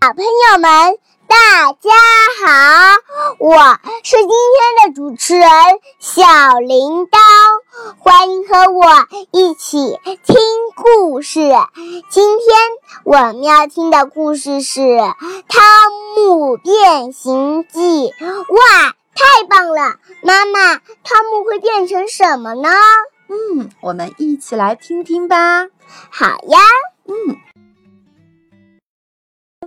小朋友们，大家好！我是今天的主持人小铃铛，欢迎和我一起听故事。今天我们要听的故事是《汤姆变形记》。哇，太棒了！妈妈，汤姆会变成什么呢？嗯，我们一起来听听吧。好呀，嗯。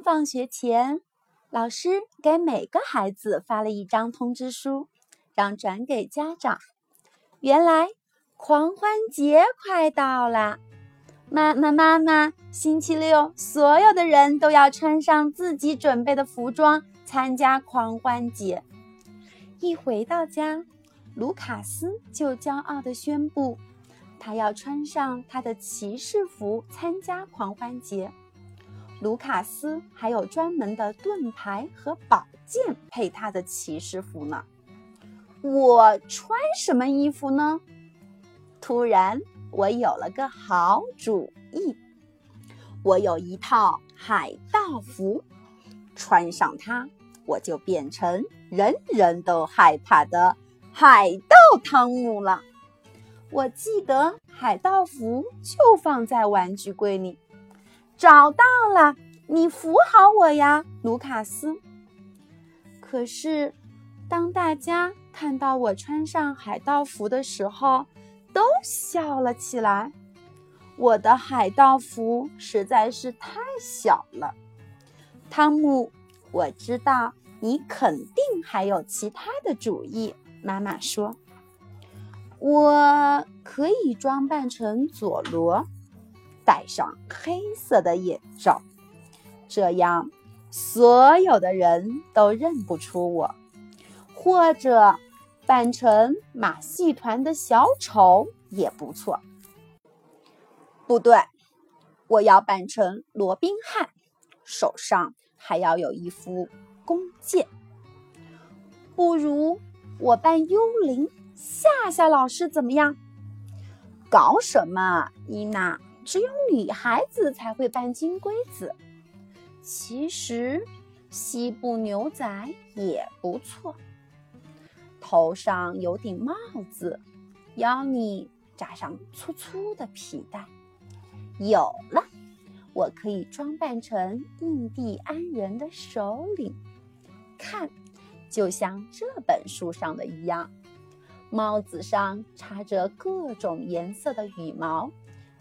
放学前，老师给每个孩子发了一张通知书，让转给家长。原来狂欢节快到了，妈妈妈妈，星期六所有的人都要穿上自己准备的服装参加狂欢节。一回到家，卢卡斯就骄傲地宣布，他要穿上他的骑士服参加狂欢节。卢卡斯还有专门的盾牌和宝剑配他的骑士服呢。我穿什么衣服呢？突然，我有了个好主意。我有一套海盗服，穿上它，我就变成人人都害怕的海盗汤姆了。我记得海盗服就放在玩具柜里。找到了，你扶好我呀，卢卡斯。可是，当大家看到我穿上海盗服的时候，都笑了起来。我的海盗服实在是太小了。汤姆，我知道你肯定还有其他的主意。妈妈说，我可以装扮成佐罗。戴上黑色的眼罩，这样所有的人都认不出我。或者扮成马戏团的小丑也不错。不对，我要扮成罗宾汉，手上还要有一副弓箭。不如我扮幽灵吓吓老师怎么样？搞什么，伊娜？只有女孩子才会扮金龟子。其实，西部牛仔也不错。头上有顶帽子，腰里扎上粗粗的皮带。有了，我可以装扮成印第安人的首领。看，就像这本书上的一样，帽子上插着各种颜色的羽毛。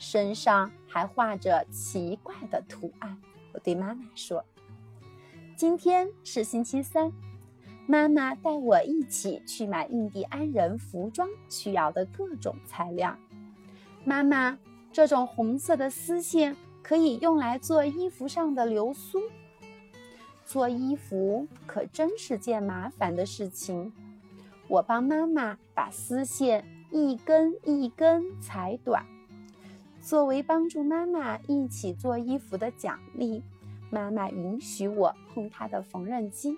身上还画着奇怪的图案。我对妈妈说：“今天是星期三，妈妈带我一起去买印第安人服装需要的各种材料。妈妈，这种红色的丝线可以用来做衣服上的流苏。做衣服可真是件麻烦的事情。我帮妈妈把丝线一根一根裁短。”作为帮助妈妈一起做衣服的奖励，妈妈允许我碰她的缝纫机。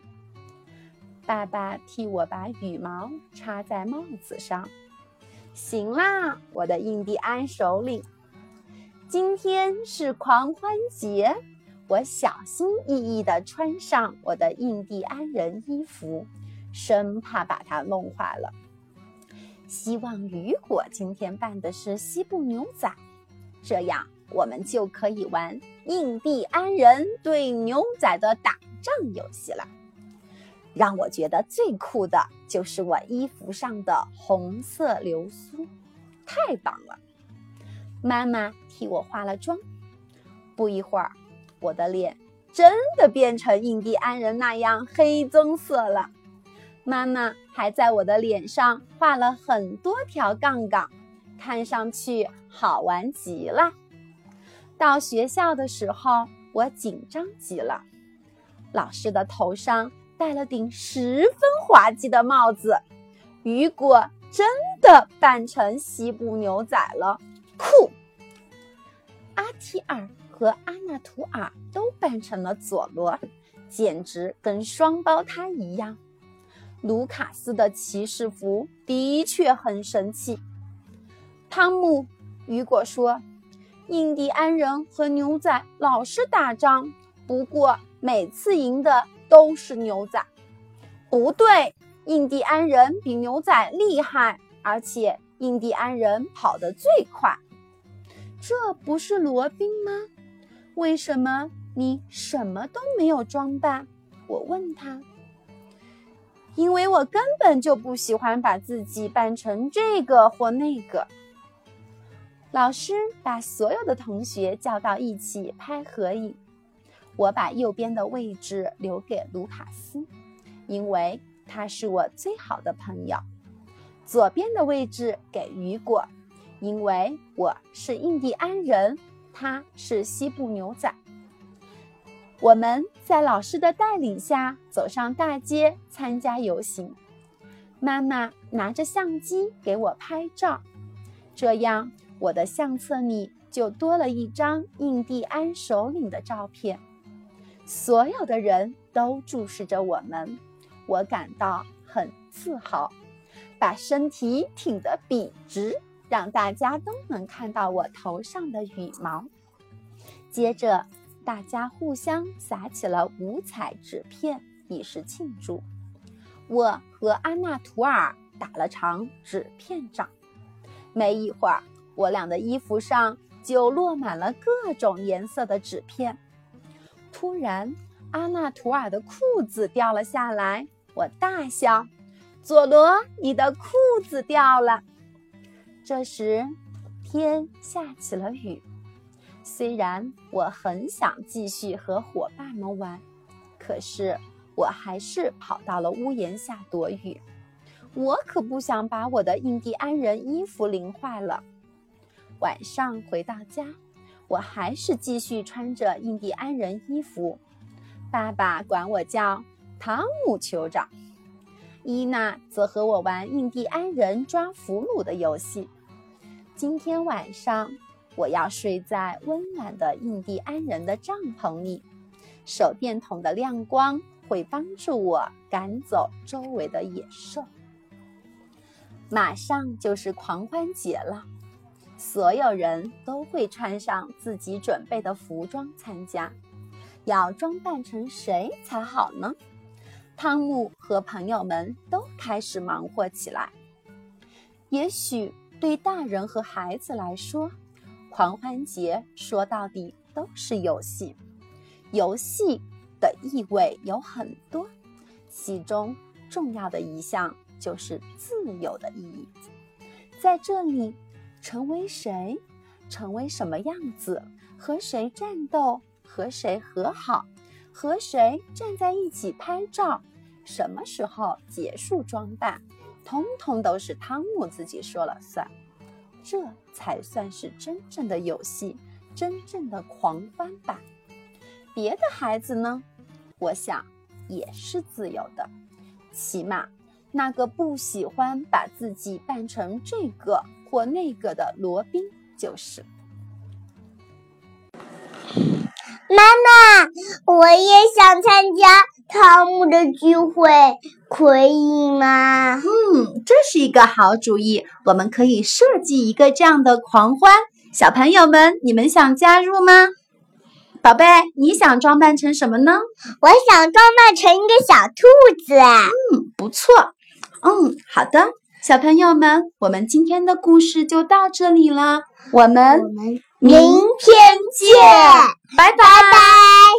爸爸替我把羽毛插在帽子上。行啦，我的印第安首领，今天是狂欢节，我小心翼翼地穿上我的印第安人衣服，生怕把它弄坏了。希望雨果今天扮的是西部牛仔。这样，我们就可以玩印第安人对牛仔的打仗游戏了。让我觉得最酷的就是我衣服上的红色流苏，太棒了！妈妈替我化了妆，不一会儿，我的脸真的变成印第安人那样黑棕色了。妈妈还在我的脸上画了很多条杠杠。看上去好玩极了。到学校的时候，我紧张极了。老师的头上戴了顶十分滑稽的帽子，雨果真的扮成西部牛仔了，酷！阿提尔和阿纳图尔都扮成了佐罗，简直跟双胞胎一样。卢卡斯的骑士服的确很神气。汤姆，雨果说：“印第安人和牛仔老是打仗，不过每次赢的都是牛仔。不对，印第安人比牛仔厉害，而且印第安人跑得最快。这不是罗宾吗？为什么你什么都没有装扮？我问他。因为我根本就不喜欢把自己扮成这个或那个。老师把所有的同学叫到一起拍合影，我把右边的位置留给卢卡斯，因为他是我最好的朋友；左边的位置给雨果，因为我是印第安人，他是西部牛仔。我们在老师的带领下走上大街参加游行，妈妈拿着相机给我拍照，这样。我的相册里就多了一张印第安首领的照片，所有的人都注视着我们，我感到很自豪，把身体挺得笔直，让大家都能看到我头上的羽毛。接着，大家互相撒起了五彩纸片，以示庆祝。我和安娜图尔打了场纸片仗，没一会儿。我俩的衣服上就落满了各种颜色的纸片。突然，阿纳图尔的裤子掉了下来，我大笑：“佐罗，你的裤子掉了！”这时，天下起了雨。虽然我很想继续和伙伴们玩，可是我还是跑到了屋檐下躲雨。我可不想把我的印第安人衣服淋坏了。晚上回到家，我还是继续穿着印第安人衣服。爸爸管我叫汤姆酋长，伊娜则和我玩印第安人抓俘虏的游戏。今天晚上我要睡在温暖的印第安人的帐篷里，手电筒的亮光会帮助我赶走周围的野兽。马上就是狂欢节了。所有人都会穿上自己准备的服装参加，要装扮成谁才好呢？汤姆和朋友们都开始忙活起来。也许对大人和孩子来说，狂欢节说到底都是游戏。游戏的意味有很多，其中重要的一项就是自由的意义。在这里。成为谁？成为什么样子？和谁战斗？和谁和好？和谁站在一起拍照？什么时候结束装扮？通通都是汤姆自己说了算。这才算是真正的游戏，真正的狂欢吧。别的孩子呢？我想也是自由的，起码。那个不喜欢把自己扮成这个或那个的罗宾，就是。妈妈，我也想参加汤姆的聚会，可以吗？嗯，这是一个好主意。我们可以设计一个这样的狂欢。小朋友们，你们想加入吗？宝贝，你想装扮成什么呢？我想装扮成一个小兔子。嗯，不错。嗯，好的，小朋友们，我们今天的故事就到这里了，我们明天见，拜拜。拜。